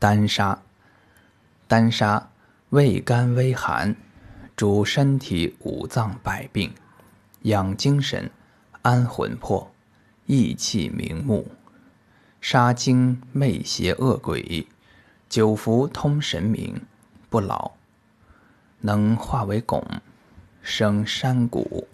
丹砂丹砂，味甘微寒，主身体五脏百病，养精神，安魂魄。益气明目，杀精，魅邪恶鬼，久服通神明，不老，能化为汞，生山谷。